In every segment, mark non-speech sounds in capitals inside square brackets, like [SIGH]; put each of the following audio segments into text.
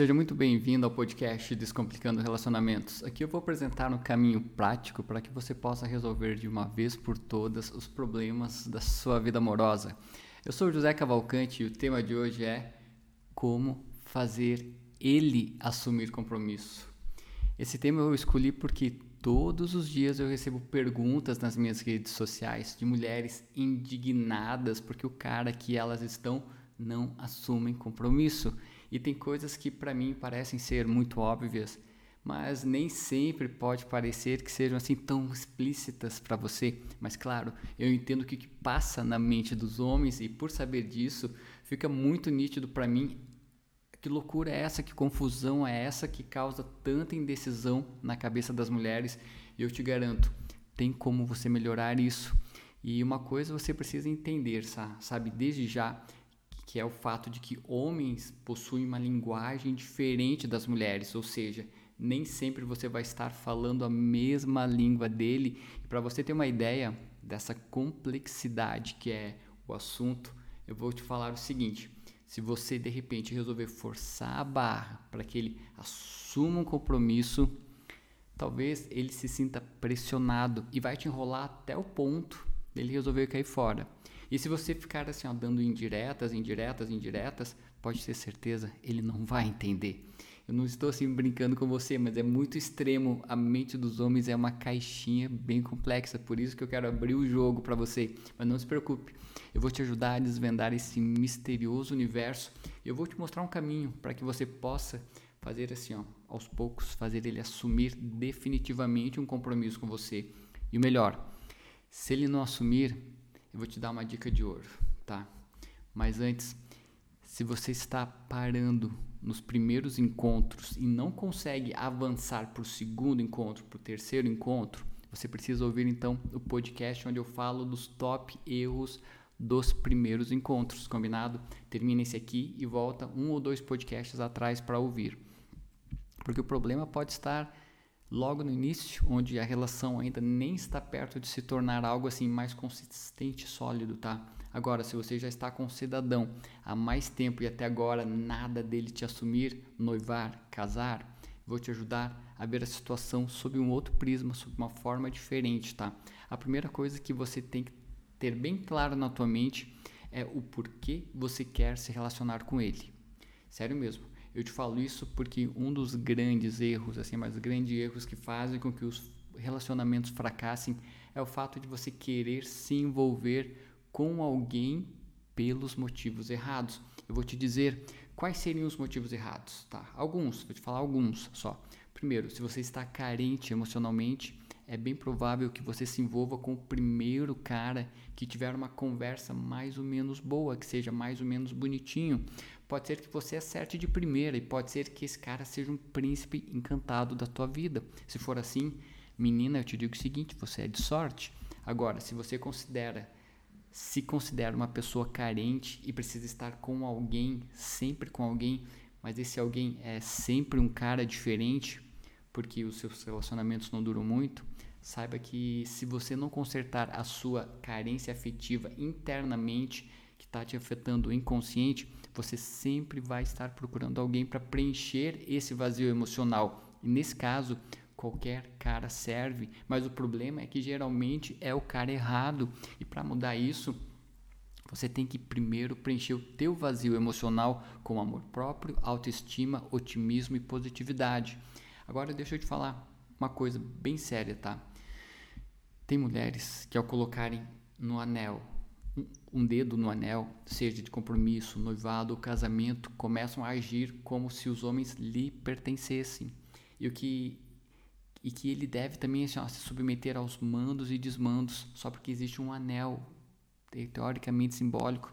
Seja muito bem-vindo ao podcast Descomplicando Relacionamentos. Aqui eu vou apresentar um caminho prático para que você possa resolver de uma vez por todas os problemas da sua vida amorosa. Eu sou José Cavalcante e o tema de hoje é como fazer ele assumir compromisso. Esse tema eu escolhi porque todos os dias eu recebo perguntas nas minhas redes sociais de mulheres indignadas porque o cara que elas estão não assumem compromisso. E tem coisas que para mim parecem ser muito óbvias, mas nem sempre pode parecer que sejam assim tão explícitas para você. Mas claro, eu entendo o que, passa na mente dos homens e por saber disso, fica muito nítido para mim que loucura é essa, que confusão é essa que causa tanta indecisão na cabeça das mulheres. E eu te garanto, tem como você melhorar isso. E uma coisa você precisa entender, sabe, desde já que é o fato de que homens possuem uma linguagem diferente das mulheres, ou seja, nem sempre você vai estar falando a mesma língua dele. Para você ter uma ideia dessa complexidade que é o assunto, eu vou te falar o seguinte: se você de repente resolver forçar a barra para que ele assuma um compromisso, talvez ele se sinta pressionado e vai te enrolar até o ponto dele resolver cair fora. E se você ficar assim, ó, dando indiretas, indiretas, indiretas, pode ter certeza, ele não vai entender. Eu não estou assim brincando com você, mas é muito extremo. A mente dos homens é uma caixinha bem complexa, por isso que eu quero abrir o jogo para você. Mas não se preocupe, eu vou te ajudar a desvendar esse misterioso universo. E eu vou te mostrar um caminho para que você possa fazer assim, ó, aos poucos, fazer ele assumir definitivamente um compromisso com você. E o melhor, se ele não assumir, eu vou te dar uma dica de ouro, tá? Mas antes, se você está parando nos primeiros encontros e não consegue avançar para o segundo encontro, para o terceiro encontro, você precisa ouvir então o podcast onde eu falo dos top erros dos primeiros encontros, combinado? Termina esse aqui e volta um ou dois podcasts atrás para ouvir. Porque o problema pode estar logo no início, onde a relação ainda nem está perto de se tornar algo assim mais consistente, sólido, tá? Agora, se você já está com o cidadão há mais tempo e até agora nada dele te assumir, noivar, casar, vou te ajudar a ver a situação sob um outro prisma, sob uma forma diferente, tá? A primeira coisa que você tem que ter bem claro na tua mente é o porquê você quer se relacionar com ele. Sério mesmo. Eu te falo isso porque um dos grandes erros, assim, mas grandes erros que fazem com que os relacionamentos fracassem é o fato de você querer se envolver com alguém pelos motivos errados. Eu vou te dizer quais seriam os motivos errados, tá? Alguns, vou te falar alguns só. Primeiro, se você está carente emocionalmente, é bem provável que você se envolva com o primeiro cara que tiver uma conversa mais ou menos boa, que seja mais ou menos bonitinho. Pode ser que você acerte de primeira e pode ser que esse cara seja um príncipe encantado da tua vida. Se for assim, menina, eu te digo o seguinte, você é de sorte. Agora, se você considera se considera uma pessoa carente e precisa estar com alguém, sempre com alguém, mas esse alguém é sempre um cara diferente, porque os seus relacionamentos não duram muito, saiba que se você não consertar a sua carência afetiva internamente, que está te afetando inconsciente, você sempre vai estar procurando alguém para preencher esse vazio emocional. E nesse caso, qualquer cara serve, mas o problema é que geralmente é o cara errado. E para mudar isso, você tem que primeiro preencher o teu vazio emocional com amor próprio, autoestima, otimismo e positividade. Agora deixa eu te falar uma coisa bem séria, tá? Tem mulheres que ao colocarem no anel um dedo no anel, seja de compromisso, noivado ou casamento, começam a agir como se os homens lhe pertencessem. E o que e que ele deve também assim, ó, se submeter aos mandos e desmandos só porque existe um anel teoricamente simbólico.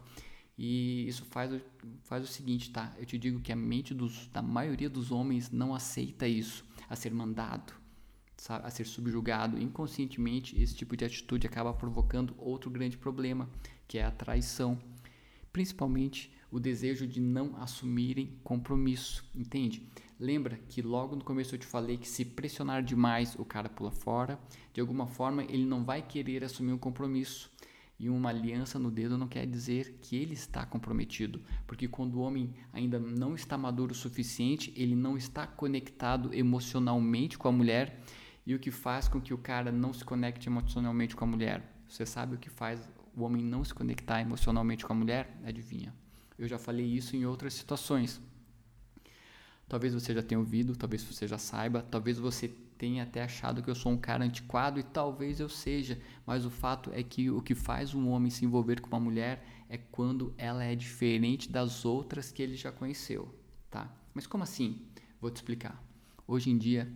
E isso faz, faz o seguinte, tá? Eu te digo que a mente dos, da maioria dos homens não aceita isso, a ser mandado, sabe? a ser subjugado. Inconscientemente, esse tipo de atitude acaba provocando outro grande problema, que é a traição, principalmente o desejo de não assumirem compromisso, entende? Lembra que logo no começo eu te falei que se pressionar demais o cara pula fora, de alguma forma ele não vai querer assumir um compromisso. E uma aliança no dedo não quer dizer que ele está comprometido, porque quando o homem ainda não está maduro o suficiente, ele não está conectado emocionalmente com a mulher. E o que faz com que o cara não se conecte emocionalmente com a mulher? Você sabe o que faz o homem não se conectar emocionalmente com a mulher? Adivinha? Eu já falei isso em outras situações. Talvez você já tenha ouvido, talvez você já saiba, talvez você tenha até achado que eu sou um cara antiquado e talvez eu seja, mas o fato é que o que faz um homem se envolver com uma mulher é quando ela é diferente das outras que ele já conheceu, tá? Mas como assim? Vou te explicar. Hoje em dia,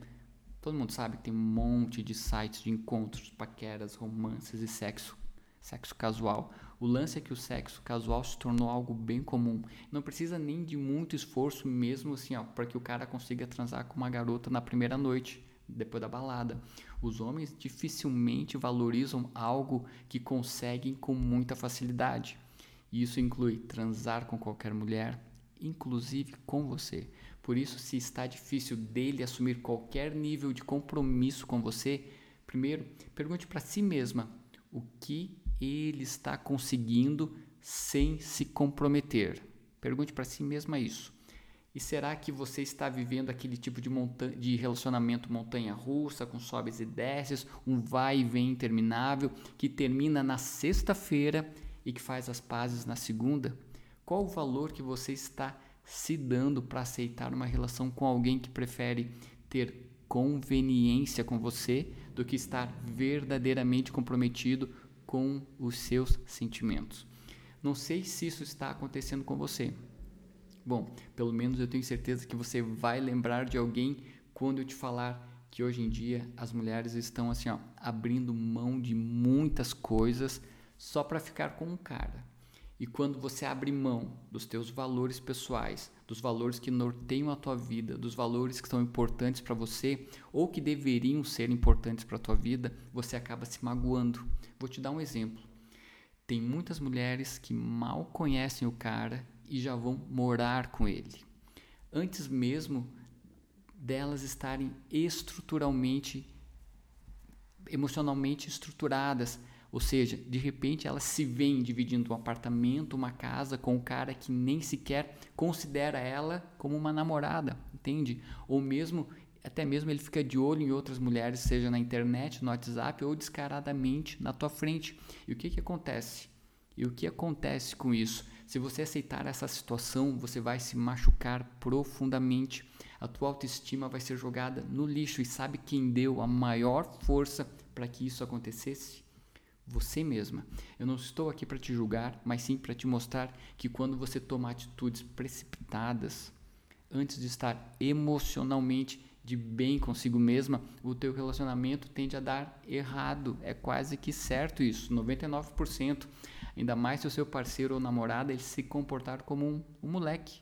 todo mundo sabe que tem um monte de sites de encontros, paqueras, romances e sexo, sexo casual. O lance é que o sexo casual se tornou algo bem comum. Não precisa nem de muito esforço mesmo assim, ó, para que o cara consiga transar com uma garota na primeira noite depois da balada. Os homens dificilmente valorizam algo que conseguem com muita facilidade. Isso inclui transar com qualquer mulher, inclusive com você. Por isso, se está difícil dele assumir qualquer nível de compromisso com você, primeiro pergunte para si mesma o que ele está conseguindo sem se comprometer. Pergunte para si mesma isso. E será que você está vivendo aquele tipo de, de relacionamento montanha-russa, com sobes e desces, um vai e vem interminável, que termina na sexta-feira e que faz as pazes na segunda? Qual o valor que você está se dando para aceitar uma relação com alguém que prefere ter conveniência com você do que estar verdadeiramente comprometido com os seus sentimentos? Não sei se isso está acontecendo com você. Bom, pelo menos eu tenho certeza que você vai lembrar de alguém quando eu te falar que hoje em dia as mulheres estão assim, ó, abrindo mão de muitas coisas só para ficar com um cara. E quando você abre mão dos teus valores pessoais, dos valores que norteiam a tua vida, dos valores que são importantes para você ou que deveriam ser importantes para a tua vida, você acaba se magoando. Vou te dar um exemplo. Tem muitas mulheres que mal conhecem o cara e já vão morar com ele. Antes mesmo delas estarem estruturalmente, emocionalmente estruturadas. Ou seja, de repente elas se veem dividindo um apartamento, uma casa com um cara que nem sequer considera ela como uma namorada, entende? Ou mesmo, até mesmo ele fica de olho em outras mulheres, seja na internet, no WhatsApp ou descaradamente na tua frente. E o que que acontece? E o que acontece com isso? Se você aceitar essa situação, você vai se machucar profundamente. A tua autoestima vai ser jogada no lixo e sabe quem deu a maior força para que isso acontecesse? Você mesma. Eu não estou aqui para te julgar, mas sim para te mostrar que quando você toma atitudes precipitadas, antes de estar emocionalmente de bem consigo mesma, o teu relacionamento tende a dar errado. É quase que certo isso, 99%. Ainda mais se o seu parceiro ou namorada ele se comportar como um, um moleque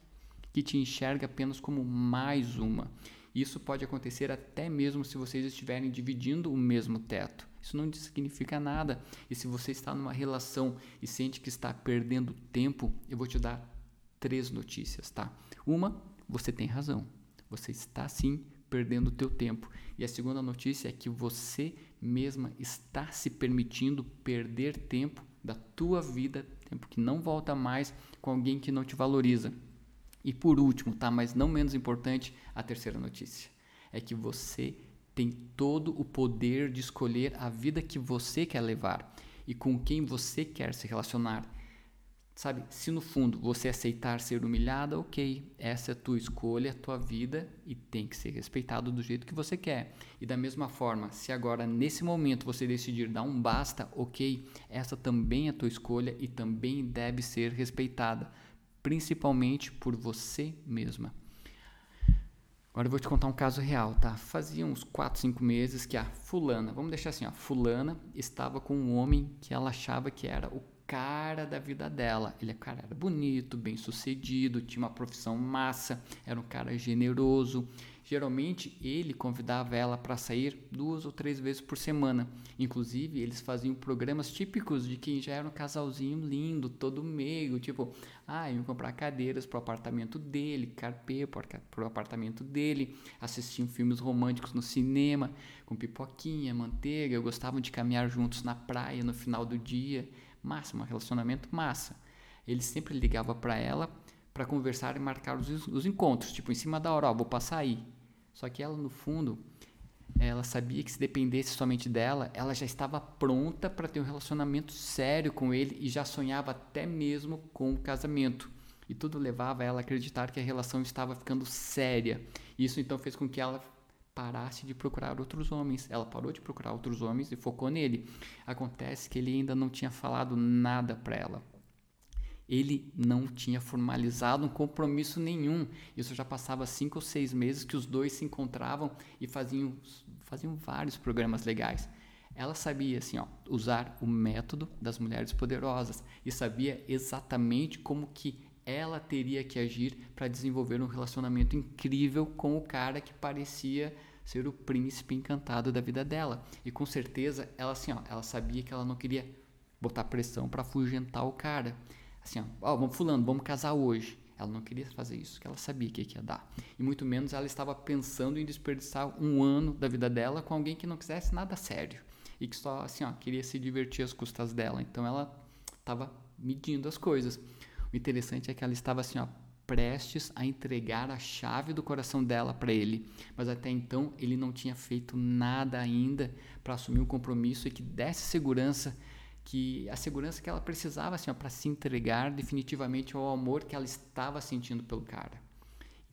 que te enxerga apenas como mais uma. Isso pode acontecer até mesmo se vocês estiverem dividindo o mesmo teto. Isso não significa nada. E se você está numa relação e sente que está perdendo tempo, eu vou te dar três notícias, tá? Uma, você tem razão. Você está sim perdendo o teu tempo. E a segunda notícia é que você mesma está se permitindo perder tempo da tua vida, tempo que não volta mais com alguém que não te valoriza. E por último, tá, mas não menos importante, a terceira notícia é que você tem todo o poder de escolher a vida que você quer levar e com quem você quer se relacionar. Sabe, se no fundo você aceitar ser humilhada, ok, essa é a tua escolha, a tua vida e tem que ser respeitado do jeito que você quer. E da mesma forma, se agora nesse momento você decidir dar um basta, ok, essa também é a tua escolha e também deve ser respeitada, principalmente por você mesma. Agora eu vou te contar um caso real, tá? Fazia uns 4, 5 meses que a fulana, vamos deixar assim, ó, fulana estava com um homem que ela achava que era o cara da vida dela. Ele é cara era bonito, bem sucedido, tinha uma profissão massa, era um cara generoso. Geralmente ele convidava ela para sair duas ou três vezes por semana. Inclusive eles faziam programas típicos de quem já era um casalzinho lindo, todo meio, tipo, ah, iam comprar cadeiras para o apartamento dele, carpê para o apartamento dele, assistiam filmes românticos no cinema com pipoquinha, manteiga, gostavam de caminhar juntos na praia no final do dia massa, um relacionamento massa. Ele sempre ligava para ela para conversar e marcar os, os, encontros, tipo em cima da hora, ó, vou passar aí. Só que ela no fundo, ela sabia que se dependesse somente dela, ela já estava pronta para ter um relacionamento sério com ele e já sonhava até mesmo com o casamento. E tudo levava ela a acreditar que a relação estava ficando séria. Isso então fez com que ela parasse de procurar outros homens. Ela parou de procurar outros homens e focou nele. Acontece que ele ainda não tinha falado nada para ela. Ele não tinha formalizado um compromisso nenhum. Isso já passava cinco ou seis meses que os dois se encontravam e faziam, faziam vários programas legais. Ela sabia assim, ó, usar o método das mulheres poderosas e sabia exatamente como que ela teria que agir para desenvolver um relacionamento incrível com o cara que parecia ser o príncipe encantado da vida dela. E com certeza ela assim, ó, ela sabia que ela não queria botar pressão para afugentar o cara. Assim, ó, vamos fulano, vamos casar hoje. Ela não queria fazer isso, que ela sabia que ia dar. E muito menos ela estava pensando em desperdiçar um ano da vida dela com alguém que não quisesse nada sério e que só assim, ó, queria se divertir às custas dela. Então ela estava medindo as coisas. O interessante é que ela estava assim, ó, prestes a entregar a chave do coração dela para ele, mas até então ele não tinha feito nada ainda para assumir um compromisso e que desse segurança, que a segurança que ela precisava assim, para se entregar definitivamente ao amor que ela estava sentindo pelo cara.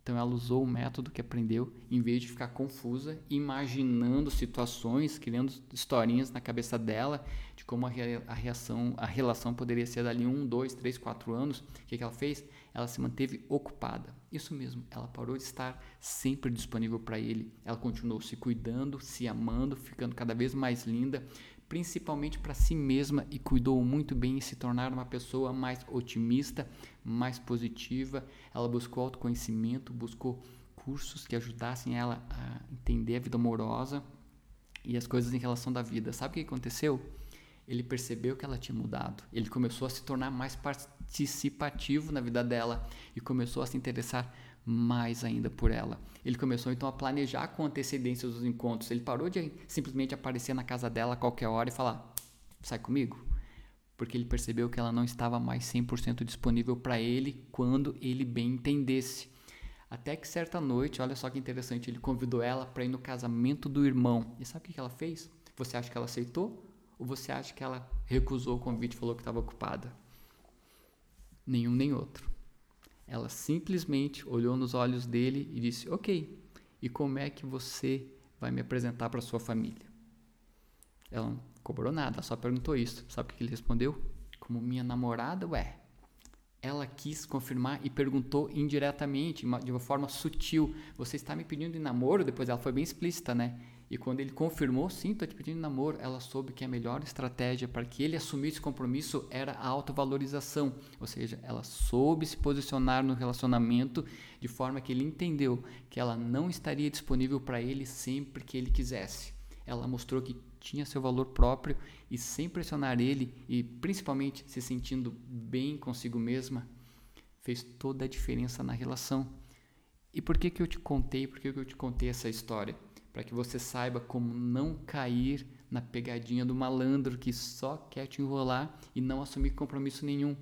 Então ela usou o método que aprendeu em vez de ficar confusa, imaginando situações, criando historinhas na cabeça dela de como a, reação, a relação poderia ser dali um, dois, três, quatro anos. O que, que ela fez? Ela se manteve ocupada. Isso mesmo, ela parou de estar sempre disponível para ele. Ela continuou se cuidando, se amando, ficando cada vez mais linda, principalmente para si mesma e cuidou muito bem em se tornar uma pessoa mais otimista, mais positiva. Ela buscou autoconhecimento, buscou cursos que ajudassem ela a entender a vida amorosa e as coisas em relação da vida. Sabe o que aconteceu? Ele percebeu que ela tinha mudado. Ele começou a se tornar mais participativo na vida dela e começou a se interessar mais ainda por ela. Ele começou então a planejar com antecedência os encontros. Ele parou de simplesmente aparecer na casa dela a qualquer hora e falar: sai comigo. Porque ele percebeu que ela não estava mais 100% disponível para ele quando ele bem entendesse. Até que certa noite, olha só que interessante, ele convidou ela para ir no casamento do irmão. E sabe o que ela fez? Você acha que ela aceitou? Ou você acha que ela recusou o convite e falou que estava ocupada? Nenhum nem outro. Ela simplesmente olhou nos olhos dele e disse: Ok, e como é que você vai me apresentar para sua família? Ela não cobrou nada, só perguntou isso. Sabe o que ele respondeu? Como minha namorada, ué. Ela quis confirmar e perguntou indiretamente, de uma forma sutil: Você está me pedindo em namoro? Depois ela foi bem explícita, né? E quando ele confirmou, sim, estou te pedindo namoro, ela soube que a melhor estratégia para que ele assumisse compromisso era a autovalorização. Ou seja, ela soube se posicionar no relacionamento de forma que ele entendeu que ela não estaria disponível para ele sempre que ele quisesse. Ela mostrou que tinha seu valor próprio e sem pressionar ele e principalmente se sentindo bem consigo mesma, fez toda a diferença na relação. E por que que eu te contei? Por que que eu te contei essa história? Para que você saiba como não cair na pegadinha do malandro que só quer te enrolar e não assumir compromisso nenhum.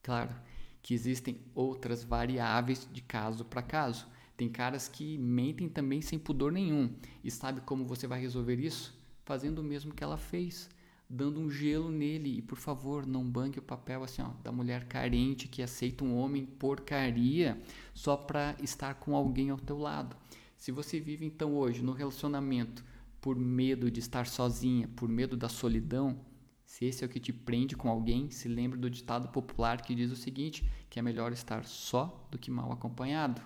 Claro que existem outras variáveis de caso para caso. Tem caras que mentem também sem pudor nenhum. E sabe como você vai resolver isso? Fazendo o mesmo que ela fez, dando um gelo nele. E por favor, não banque o papel assim, ó, da mulher carente que aceita um homem porcaria só para estar com alguém ao teu lado. Se você vive então hoje no relacionamento por medo de estar sozinha, por medo da solidão, se esse é o que te prende com alguém, se lembre do ditado popular que diz o seguinte: que é melhor estar só do que mal acompanhado.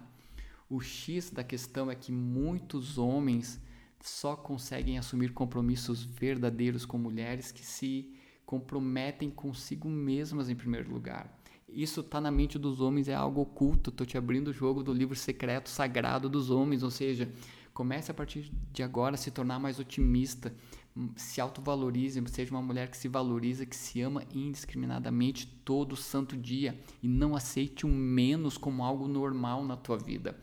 O X da questão é que muitos homens só conseguem assumir compromissos verdadeiros com mulheres que se comprometem consigo mesmas em primeiro lugar. Isso está na mente dos homens, é algo oculto. Estou te abrindo o jogo do livro secreto sagrado dos homens, ou seja, comece a partir de agora a se tornar mais otimista, se autovalorize, seja uma mulher que se valoriza, que se ama indiscriminadamente todo santo dia e não aceite o menos como algo normal na tua vida.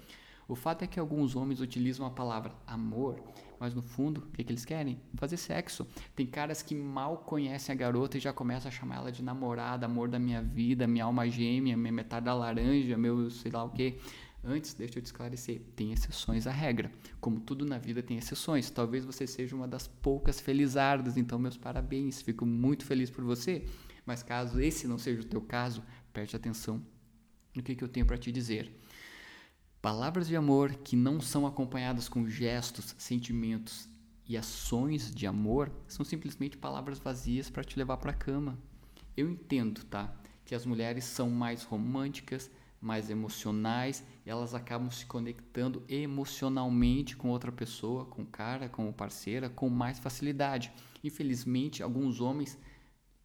O fato é que alguns homens utilizam a palavra amor, mas no fundo, o que, que eles querem? Fazer sexo. Tem caras que mal conhecem a garota e já começam a chamar ela de namorada, amor da minha vida, minha alma gêmea, minha metade da laranja, meu sei lá o que. Antes, deixa eu te esclarecer, tem exceções à regra. Como tudo na vida tem exceções. Talvez você seja uma das poucas felizardas, então meus parabéns, fico muito feliz por você. Mas caso esse não seja o teu caso, preste atenção no que, que eu tenho para te dizer. Palavras de amor que não são acompanhadas com gestos, sentimentos e ações de amor são simplesmente palavras vazias para te levar para a cama. Eu entendo, tá? Que as mulheres são mais românticas, mais emocionais, e elas acabam se conectando emocionalmente com outra pessoa, com o cara, com o parceira, com mais facilidade. Infelizmente, alguns homens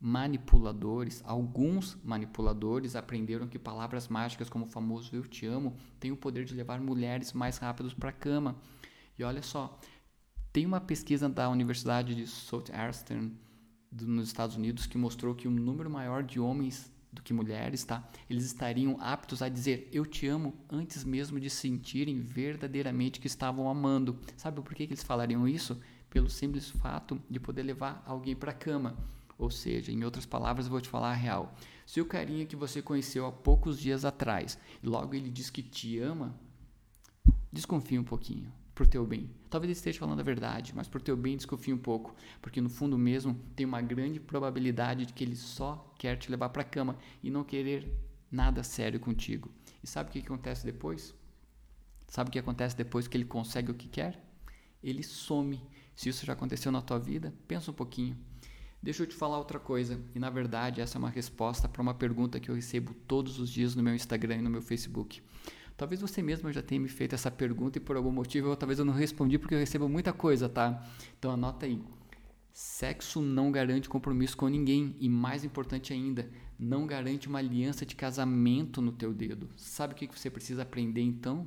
manipuladores, alguns manipuladores aprenderam que palavras mágicas como o famoso eu te amo têm o poder de levar mulheres mais rápidos para a cama. E olha só, tem uma pesquisa da Universidade de Southeastern nos Estados Unidos que mostrou que um número maior de homens do que mulheres, tá? Eles estariam aptos a dizer eu te amo antes mesmo de sentirem verdadeiramente que estavam amando. Sabe por que, que eles falariam isso? Pelo simples fato de poder levar alguém para a cama. Ou seja, em outras palavras, eu vou te falar a real. Se o carinha que você conheceu há poucos dias atrás, logo ele diz que te ama, desconfie um pouquinho pro teu bem. Talvez ele esteja falando a verdade, mas pro teu bem desconfie um pouco, porque no fundo mesmo tem uma grande probabilidade de que ele só quer te levar para cama e não querer nada sério contigo. E sabe o que acontece depois? Sabe o que acontece depois que ele consegue o que quer? Ele some. Se isso já aconteceu na tua vida, pensa um pouquinho. Deixa eu te falar outra coisa, e na verdade essa é uma resposta para uma pergunta que eu recebo todos os dias no meu Instagram e no meu Facebook. Talvez você mesmo já tenha me feito essa pergunta e por algum motivo eu, talvez eu não respondi porque eu recebo muita coisa, tá? Então anota aí. Sexo não garante compromisso com ninguém e mais importante ainda, não garante uma aliança de casamento no teu dedo. Sabe o que você precisa aprender então?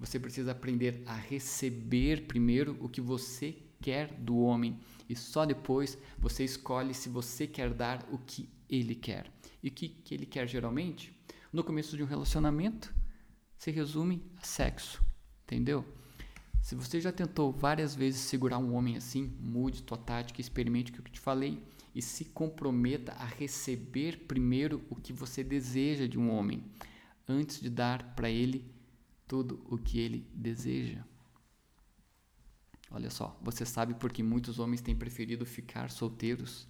Você precisa aprender a receber primeiro o que você quer do homem e só depois você escolhe se você quer dar o que ele quer. E o que, que ele quer geralmente? No começo de um relacionamento, se resume a sexo, entendeu? Se você já tentou várias vezes segurar um homem assim, mude tua tática, experimente o que eu te falei e se comprometa a receber primeiro o que você deseja de um homem, antes de dar para ele tudo o que ele deseja. Olha só, você sabe por que muitos homens têm preferido ficar solteiros?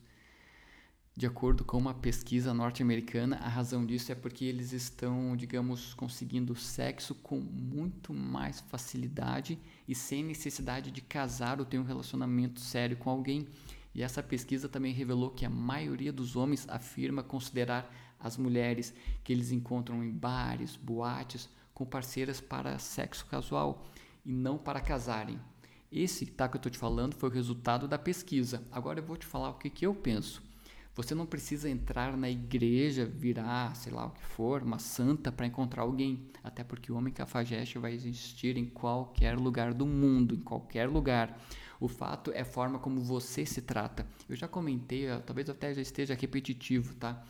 De acordo com uma pesquisa norte-americana, a razão disso é porque eles estão, digamos, conseguindo sexo com muito mais facilidade e sem necessidade de casar ou ter um relacionamento sério com alguém. E essa pesquisa também revelou que a maioria dos homens afirma considerar as mulheres que eles encontram em bares, boates, com parceiras para sexo casual e não para casarem. Esse tá que eu estou te falando foi o resultado da pesquisa. Agora eu vou te falar o que, que eu penso. Você não precisa entrar na igreja, virar, sei lá o que for, uma santa para encontrar alguém. Até porque o homem cafajeste vai existir em qualquer lugar do mundo, em qualquer lugar. O fato é a forma como você se trata. Eu já comentei, talvez até já esteja repetitivo, tá?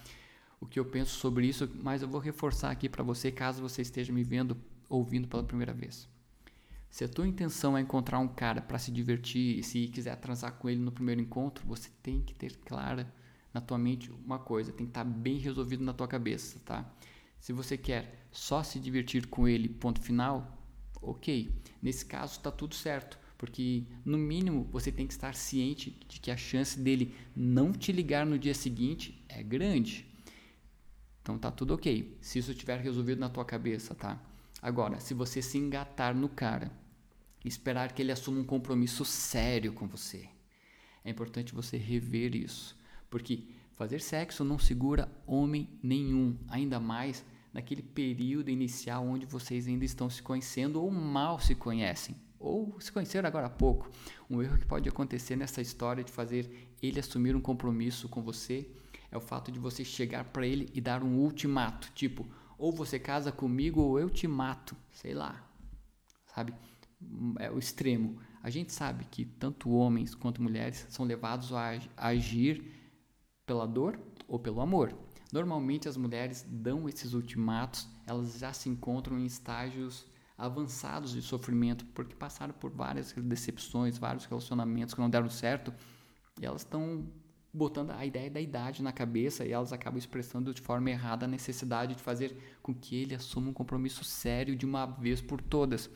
O que eu penso sobre isso, mas eu vou reforçar aqui para você caso você esteja me vendo, ouvindo pela primeira vez. Se a tua intenção é encontrar um cara para se divertir e se quiser transar com ele no primeiro encontro, você tem que ter clara na tua mente uma coisa, tem que estar tá bem resolvido na tua cabeça, tá? Se você quer só se divertir com ele, ponto final, ok. Nesse caso está tudo certo, porque no mínimo você tem que estar ciente de que a chance dele não te ligar no dia seguinte é grande. Então tá tudo ok. Se isso estiver resolvido na tua cabeça, tá? Agora, se você se engatar no cara, esperar que ele assuma um compromisso sério com você, é importante você rever isso. Porque fazer sexo não segura homem nenhum, ainda mais naquele período inicial onde vocês ainda estão se conhecendo ou mal se conhecem, ou se conheceram agora há pouco. Um erro que pode acontecer nessa história de fazer ele assumir um compromisso com você é o fato de você chegar para ele e dar um ultimato, tipo, ou você casa comigo ou eu te mato, sei lá. Sabe? É o extremo. A gente sabe que tanto homens quanto mulheres são levados a agir pela dor ou pelo amor. Normalmente as mulheres dão esses ultimatos, elas já se encontram em estágios avançados de sofrimento, porque passaram por várias decepções, vários relacionamentos que não deram certo, e elas estão botando a ideia da idade na cabeça e elas acabam expressando de forma errada a necessidade de fazer com que ele assuma um compromisso sério de uma vez por todas.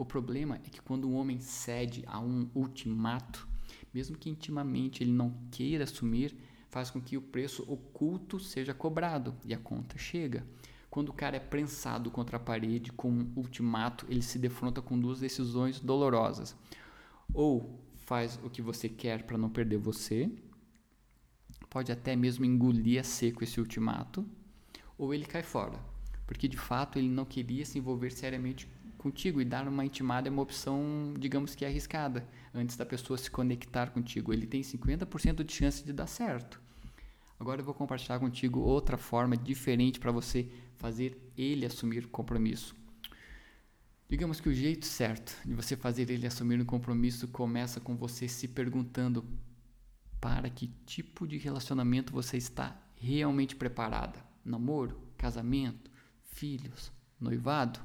O problema é que quando um homem cede a um ultimato, mesmo que intimamente ele não queira assumir, faz com que o preço oculto seja cobrado e a conta chega. Quando o cara é prensado contra a parede com um ultimato, ele se defronta com duas decisões dolorosas. Ou faz o que você quer para não perder você, pode até mesmo engolir a seco esse ultimato, ou ele cai fora, porque de fato ele não queria se envolver seriamente contigo e dar uma intimada é uma opção, digamos que arriscada, antes da pessoa se conectar contigo. Ele tem 50% de chance de dar certo. Agora eu vou compartilhar contigo outra forma diferente para você fazer ele assumir compromisso. Digamos que o jeito certo de você fazer ele assumir um compromisso começa com você se perguntando para que tipo de relacionamento você está realmente preparada? Namoro, casamento, filhos, noivado?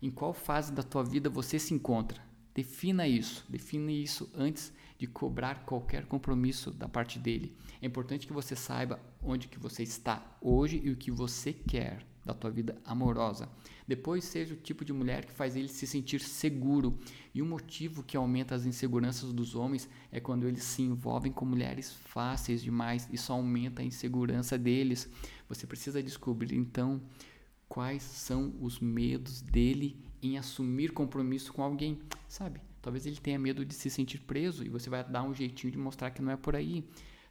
Em qual fase da tua vida você se encontra? Defina isso, defina isso antes de cobrar qualquer compromisso da parte dele. É importante que você saiba onde que você está hoje e o que você quer da tua vida amorosa. Depois seja o tipo de mulher que faz ele se sentir seguro. E o motivo que aumenta as inseguranças dos homens é quando eles se envolvem com mulheres fáceis demais. Isso aumenta a insegurança deles. Você precisa descobrir então quais são os medos dele em assumir compromisso com alguém, sabe? Talvez ele tenha medo de se sentir preso e você vai dar um jeitinho de mostrar que não é por aí.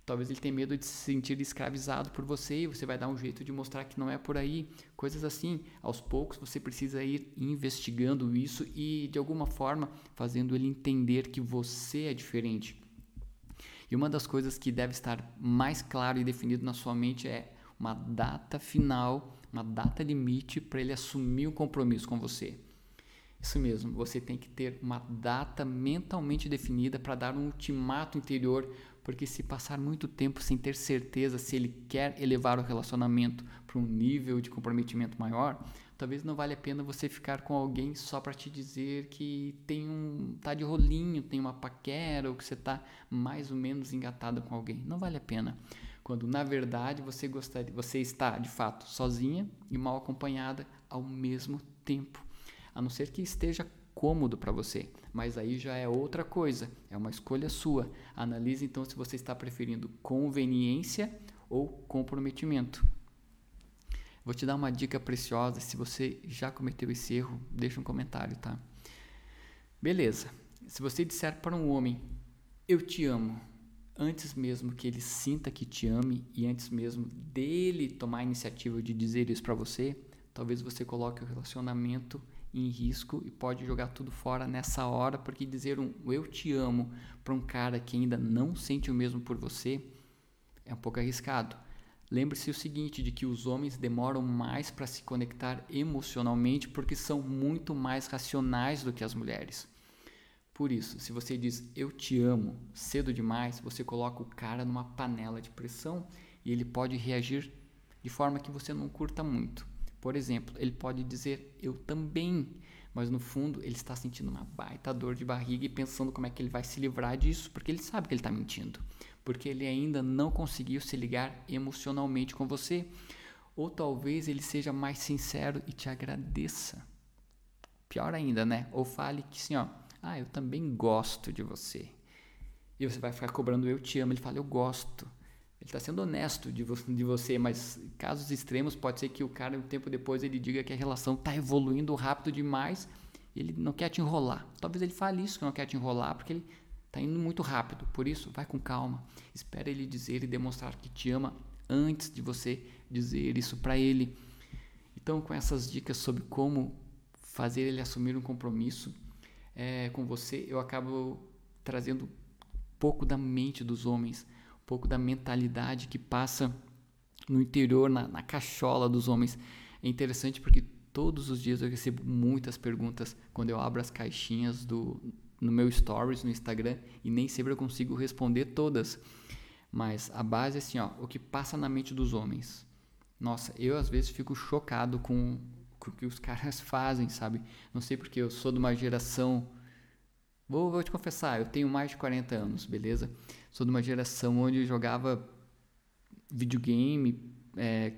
Talvez ele tenha medo de se sentir escravizado por você e você vai dar um jeito de mostrar que não é por aí. Coisas assim. Aos poucos você precisa ir investigando isso e, de alguma forma, fazendo ele entender que você é diferente. E uma das coisas que deve estar mais claro e definido na sua mente é uma data final, uma data limite para ele assumir o um compromisso com você. Isso mesmo, você tem que ter uma data mentalmente definida para dar um ultimato interior, porque se passar muito tempo sem ter certeza se ele quer elevar o relacionamento para um nível de comprometimento maior, talvez não vale a pena você ficar com alguém só para te dizer que tem um tá de rolinho, tem uma paquera ou que você está mais ou menos engatado com alguém. Não vale a pena. Quando na verdade você gostaria, você está de fato sozinha e mal acompanhada ao mesmo tempo a não ser que esteja cômodo para você, mas aí já é outra coisa, é uma escolha sua. Analise então se você está preferindo conveniência ou comprometimento. Vou te dar uma dica preciosa, se você já cometeu esse erro, deixa um comentário, tá? Beleza. Se você disser para um homem, eu te amo, antes mesmo que ele sinta que te ame e antes mesmo dele tomar a iniciativa de dizer isso para você, talvez você coloque o relacionamento em risco e pode jogar tudo fora nessa hora, porque dizer um eu te amo para um cara que ainda não sente o mesmo por você é um pouco arriscado. Lembre-se o seguinte, de que os homens demoram mais para se conectar emocionalmente porque são muito mais racionais do que as mulheres. Por isso, se você diz eu te amo cedo demais, você coloca o cara numa panela de pressão e ele pode reagir de forma que você não curta muito. Por exemplo, ele pode dizer eu também, mas no fundo ele está sentindo uma baita dor de barriga e pensando como é que ele vai se livrar disso, porque ele sabe que ele está mentindo, porque ele ainda não conseguiu se ligar emocionalmente com você. Ou talvez ele seja mais sincero e te agradeça. Pior ainda, né? Ou fale que assim, ó, ah, eu também gosto de você. E você vai ficar cobrando eu te amo. Ele fala, eu gosto. Ele está sendo honesto de, vo de você, mas casos extremos pode ser que o cara um tempo depois ele diga que a relação está evoluindo rápido demais e ele não quer te enrolar. Talvez ele fale isso que não quer te enrolar porque ele está indo muito rápido. Por isso, vai com calma. Espera ele dizer e demonstrar que te ama antes de você dizer isso para ele. Então, com essas dicas sobre como fazer ele assumir um compromisso é, com você, eu acabo trazendo um pouco da mente dos homens pouco da mentalidade que passa no interior, na, na cachola dos homens. É interessante porque todos os dias eu recebo muitas perguntas quando eu abro as caixinhas do, no meu stories no Instagram e nem sempre eu consigo responder todas. Mas a base é assim, ó, o que passa na mente dos homens. Nossa, eu às vezes fico chocado com, o que os [LAUGHS] caras fazem, sabe? Não sei porque eu sou de uma geração. Vou, vou te confessar, eu tenho mais de 40 anos, beleza? Sou de uma geração onde eu jogava videogame. É,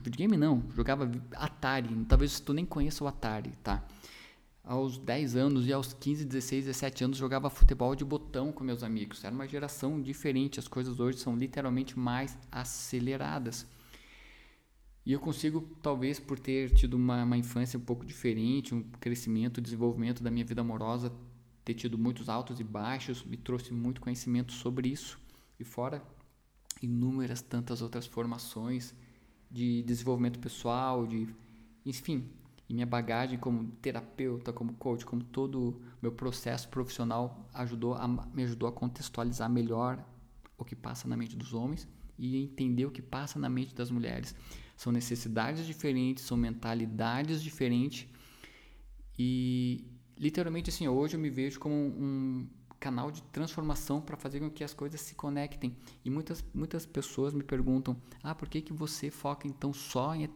videogame não, jogava Atari. Talvez tu nem conheça o Atari, tá? Aos 10 anos e aos 15, 16, 17 anos jogava futebol de botão com meus amigos. Era uma geração diferente, as coisas hoje são literalmente mais aceleradas. E eu consigo, talvez por ter tido uma, uma infância um pouco diferente, um crescimento, desenvolvimento da minha vida amorosa, ter tido muitos altos e baixos, me trouxe muito conhecimento sobre isso. E fora inúmeras tantas outras formações de desenvolvimento pessoal, de enfim, e minha bagagem como terapeuta, como coach, como todo meu processo profissional ajudou a, me ajudou a contextualizar melhor o que passa na mente dos homens e entender o que passa na mente das mulheres. São necessidades diferentes, são mentalidades diferentes. E literalmente assim, hoje eu me vejo como um canal de transformação para fazer com que as coisas se conectem. E muitas muitas pessoas me perguntam: "Ah, por que que você foca então só em,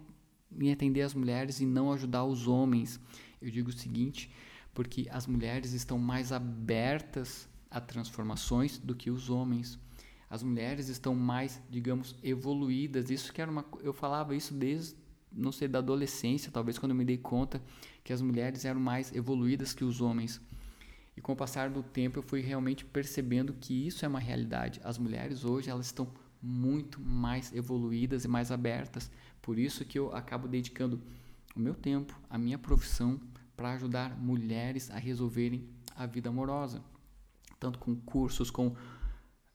em atender as mulheres e não ajudar os homens?" Eu digo o seguinte, porque as mulheres estão mais abertas a transformações do que os homens as mulheres estão mais, digamos, evoluídas. Isso que era uma, eu falava isso desde não sei da adolescência, talvez quando eu me dei conta que as mulheres eram mais evoluídas que os homens. E com o passar do tempo eu fui realmente percebendo que isso é uma realidade. As mulheres hoje elas estão muito mais evoluídas e mais abertas. Por isso que eu acabo dedicando o meu tempo, a minha profissão para ajudar mulheres a resolverem a vida amorosa, tanto com cursos, com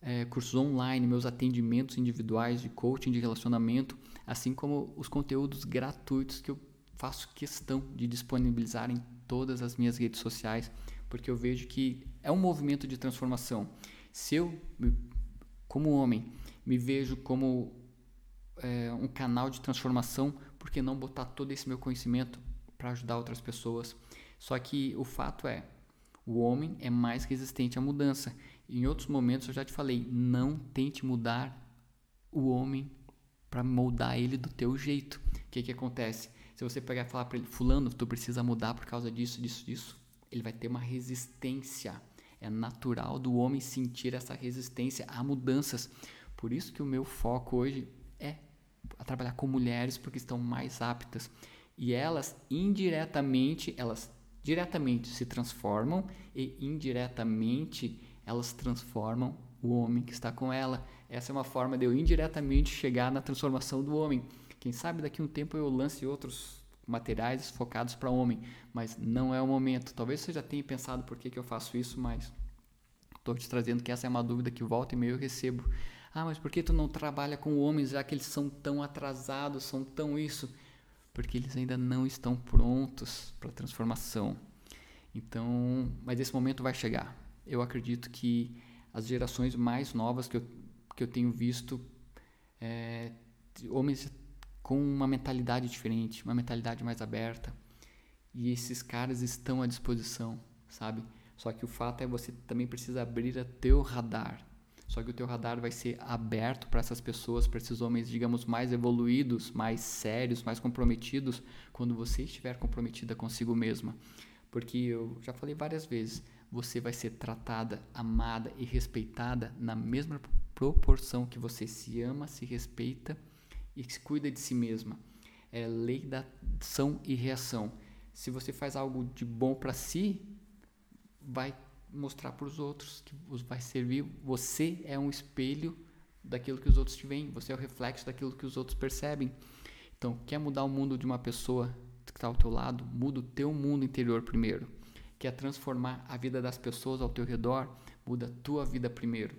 é, cursos online, meus atendimentos individuais de coaching de relacionamento, assim como os conteúdos gratuitos que eu faço questão de disponibilizar em todas as minhas redes sociais, porque eu vejo que é um movimento de transformação. Se eu, como homem, me vejo como é, um canal de transformação, por que não botar todo esse meu conhecimento para ajudar outras pessoas? Só que o fato é, o homem é mais resistente à mudança. Em outros momentos eu já te falei, não tente mudar o homem para moldar ele do teu jeito. O que que acontece? Se você pegar e falar para ele, fulano, tu precisa mudar por causa disso, disso, disso, ele vai ter uma resistência. É natural do homem sentir essa resistência a mudanças. Por isso que o meu foco hoje é a trabalhar com mulheres porque estão mais aptas e elas indiretamente, elas diretamente se transformam e indiretamente elas transformam o homem que está com ela. Essa é uma forma de eu indiretamente chegar na transformação do homem. Quem sabe daqui a um tempo eu lance outros materiais focados para homem, mas não é o momento. Talvez você já tenha pensado por que, que eu faço isso, mas estou te trazendo que essa é uma dúvida que volta e meio eu recebo. Ah, mas por que tu não trabalha com homens já que eles são tão atrasados, são tão isso? Porque eles ainda não estão prontos para a transformação. Então, mas esse momento vai chegar eu acredito que as gerações mais novas que eu, que eu tenho visto, é, homens com uma mentalidade diferente, uma mentalidade mais aberta, e esses caras estão à disposição, sabe? Só que o fato é você também precisa abrir o teu radar. Só que o teu radar vai ser aberto para essas pessoas, para esses homens, digamos, mais evoluídos, mais sérios, mais comprometidos, quando você estiver comprometida consigo mesma. Porque eu já falei várias vezes, você vai ser tratada, amada e respeitada na mesma proporção que você se ama, se respeita e se cuida de si mesma. É lei da ação e reação. Se você faz algo de bom para si, vai mostrar para os outros que vai servir. Você é um espelho daquilo que os outros te veem. Você é o reflexo daquilo que os outros percebem. Então, quer mudar o mundo de uma pessoa que está ao teu lado? Muda o teu mundo interior primeiro quer transformar a vida das pessoas ao teu redor, muda a tua vida primeiro.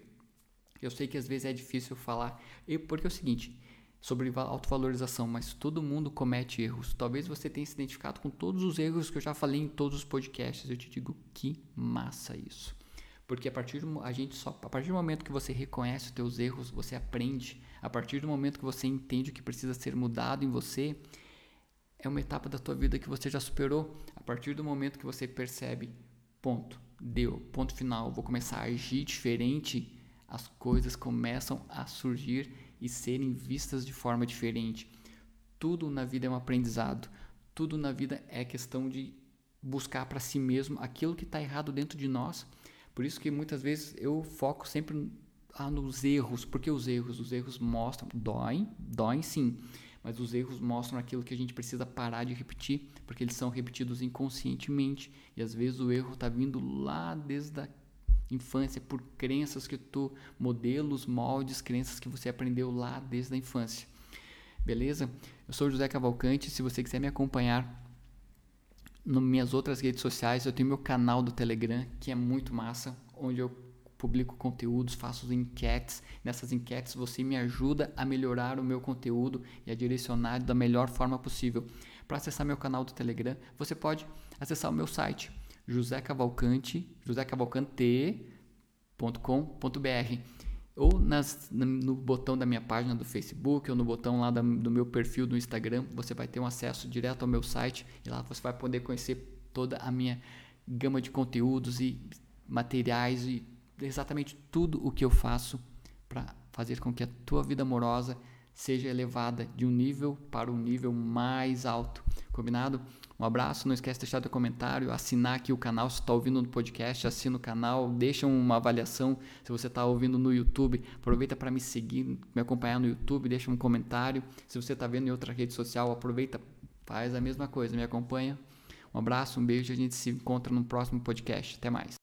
Eu sei que às vezes é difícil falar, porque é o seguinte, sobre autovalorização, mas todo mundo comete erros. Talvez você tenha se identificado com todos os erros que eu já falei em todos os podcasts. Eu te digo que massa isso. Porque a partir do, a gente só, a partir do momento que você reconhece os teus erros, você aprende. A partir do momento que você entende o que precisa ser mudado em você, é uma etapa da tua vida que você já superou. A partir do momento que você percebe, ponto, deu, ponto final, vou começar a agir diferente, as coisas começam a surgir e serem vistas de forma diferente. Tudo na vida é um aprendizado. tudo na vida é questão de buscar para si mesmo aquilo que está errado dentro de nós. Por isso que muitas vezes eu foco sempre ah, nos erros, porque os erros, os erros mostram, doem, doem sim, mas os erros mostram aquilo que a gente precisa parar de repetir, porque eles são repetidos inconscientemente e às vezes o erro está vindo lá desde a infância por crenças que tu, modelos, moldes, crenças que você aprendeu lá desde a infância. Beleza? Eu sou José Cavalcante, se você quiser me acompanhar nas minhas outras redes sociais, eu tenho meu canal do Telegram, que é muito massa, onde eu publico conteúdos, faço enquetes. Nessas enquetes você me ajuda a melhorar o meu conteúdo e a direcionar da melhor forma possível. Para acessar meu canal do Telegram, você pode acessar o meu site josecavalcante, josecavalcante.com.br ou nas, no botão da minha página do Facebook ou no botão lá da, do meu perfil do Instagram, você vai ter um acesso direto ao meu site e lá você vai poder conhecer toda a minha gama de conteúdos e materiais e exatamente tudo o que eu faço para fazer com que a tua vida amorosa seja elevada de um nível para um nível mais alto. Combinado? Um abraço, não esquece de deixar teu comentário, assinar aqui o canal se está ouvindo no podcast, assina o canal, deixa uma avaliação se você está ouvindo no YouTube, aproveita para me seguir, me acompanhar no YouTube, deixa um comentário. Se você está vendo em outra rede social, aproveita, faz a mesma coisa, me acompanha. Um abraço, um beijo, a gente se encontra no próximo podcast. Até mais.